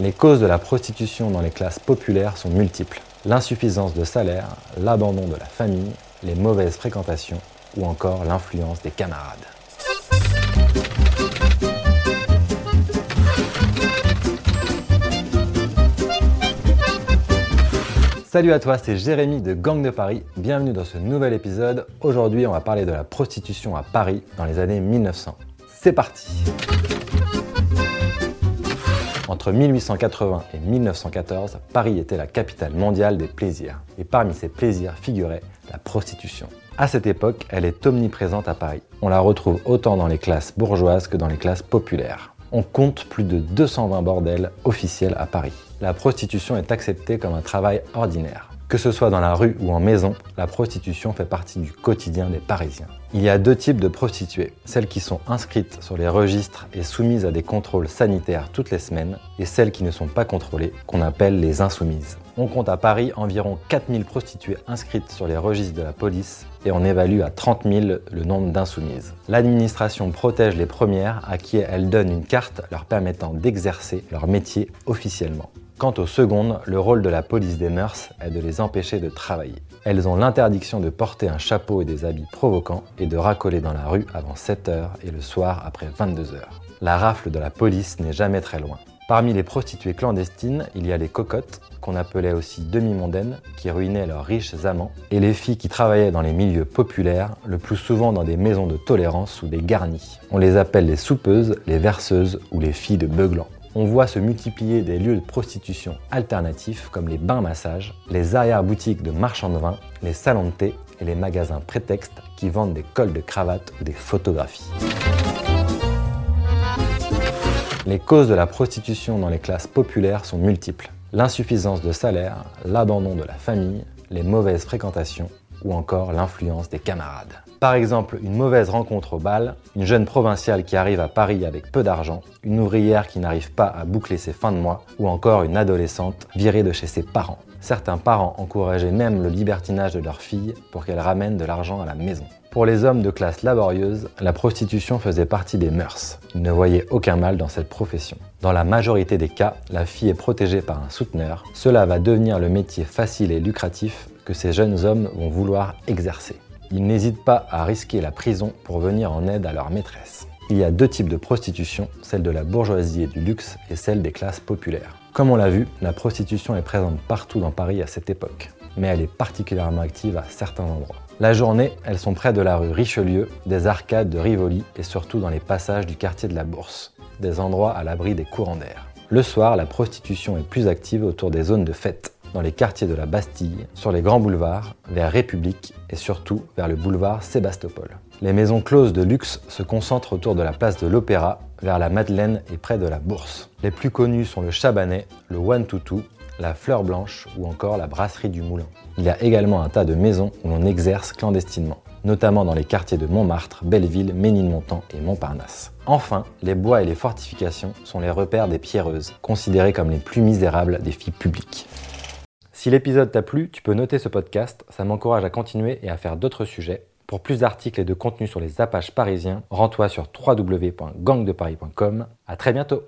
Les causes de la prostitution dans les classes populaires sont multiples. L'insuffisance de salaire, l'abandon de la famille, les mauvaises fréquentations ou encore l'influence des camarades. Salut à toi, c'est Jérémy de Gang de Paris. Bienvenue dans ce nouvel épisode. Aujourd'hui, on va parler de la prostitution à Paris dans les années 1900. C'est parti Entre 1880 et 1914, Paris était la capitale mondiale des plaisirs. Et parmi ces plaisirs figurait la prostitution. À cette époque, elle est omniprésente à Paris. On la retrouve autant dans les classes bourgeoises que dans les classes populaires. On compte plus de 220 bordels officiels à Paris la prostitution est acceptée comme un travail ordinaire. Que ce soit dans la rue ou en maison, la prostitution fait partie du quotidien des Parisiens. Il y a deux types de prostituées, celles qui sont inscrites sur les registres et soumises à des contrôles sanitaires toutes les semaines, et celles qui ne sont pas contrôlées, qu'on appelle les insoumises. On compte à Paris environ 4000 prostituées inscrites sur les registres de la police et on évalue à 30 000 le nombre d'insoumises. L'administration protège les premières à qui elle donne une carte leur permettant d'exercer leur métier officiellement. Quant aux secondes, le rôle de la police des mœurs est de les empêcher de travailler. Elles ont l'interdiction de porter un chapeau et des habits provocants et de racoler dans la rue avant 7h et le soir après 22h. La rafle de la police n'est jamais très loin. Parmi les prostituées clandestines, il y a les cocottes, qu'on appelait aussi demi-mondaines, qui ruinaient leurs riches amants, et les filles qui travaillaient dans les milieux populaires, le plus souvent dans des maisons de tolérance ou des garnis. On les appelle les soupeuses, les verseuses ou les filles de beuglant on voit se multiplier des lieux de prostitution alternatifs comme les bains-massages, les arrière-boutiques de marchands de vin, les salons de thé et les magasins prétextes qui vendent des cols de cravate ou des photographies. Les causes de la prostitution dans les classes populaires sont multiples. L'insuffisance de salaire, l'abandon de la famille, les mauvaises fréquentations ou encore l'influence des camarades. Par exemple, une mauvaise rencontre au bal, une jeune provinciale qui arrive à Paris avec peu d'argent, une ouvrière qui n'arrive pas à boucler ses fins de mois, ou encore une adolescente virée de chez ses parents. Certains parents encourageaient même le libertinage de leur fille pour qu'elle ramène de l'argent à la maison. Pour les hommes de classe laborieuse, la prostitution faisait partie des mœurs. Ils ne voyaient aucun mal dans cette profession. Dans la majorité des cas, la fille est protégée par un souteneur. Cela va devenir le métier facile et lucratif que ces jeunes hommes vont vouloir exercer ils n'hésitent pas à risquer la prison pour venir en aide à leur maîtresse. Il y a deux types de prostitution, celle de la bourgeoisie et du luxe et celle des classes populaires. Comme on l'a vu, la prostitution est présente partout dans Paris à cette époque, mais elle est particulièrement active à certains endroits. La journée, elles sont près de la rue Richelieu, des arcades de Rivoli et surtout dans les passages du quartier de la Bourse, des endroits à l'abri des courants d'air. Le soir, la prostitution est plus active autour des zones de fête, dans les quartiers de la Bastille, sur les grands boulevards, vers République et surtout vers le boulevard Sébastopol. Les maisons closes de luxe se concentrent autour de la place de l'Opéra, vers la Madeleine et près de la Bourse. Les plus connus sont le Chabanais, le One Toutou, la Fleur Blanche ou encore la Brasserie du Moulin. Il y a également un tas de maisons où l'on exerce clandestinement, notamment dans les quartiers de Montmartre, Belleville, Ménilmontant et Montparnasse. Enfin, les bois et les fortifications sont les repères des pierreuses, considérées comme les plus misérables des filles publiques. Si l'épisode t'a plu, tu peux noter ce podcast, ça m'encourage à continuer et à faire d'autres sujets. Pour plus d'articles et de contenus sur les apaches parisiens, rends-toi sur www.gangdeparis.com. À très bientôt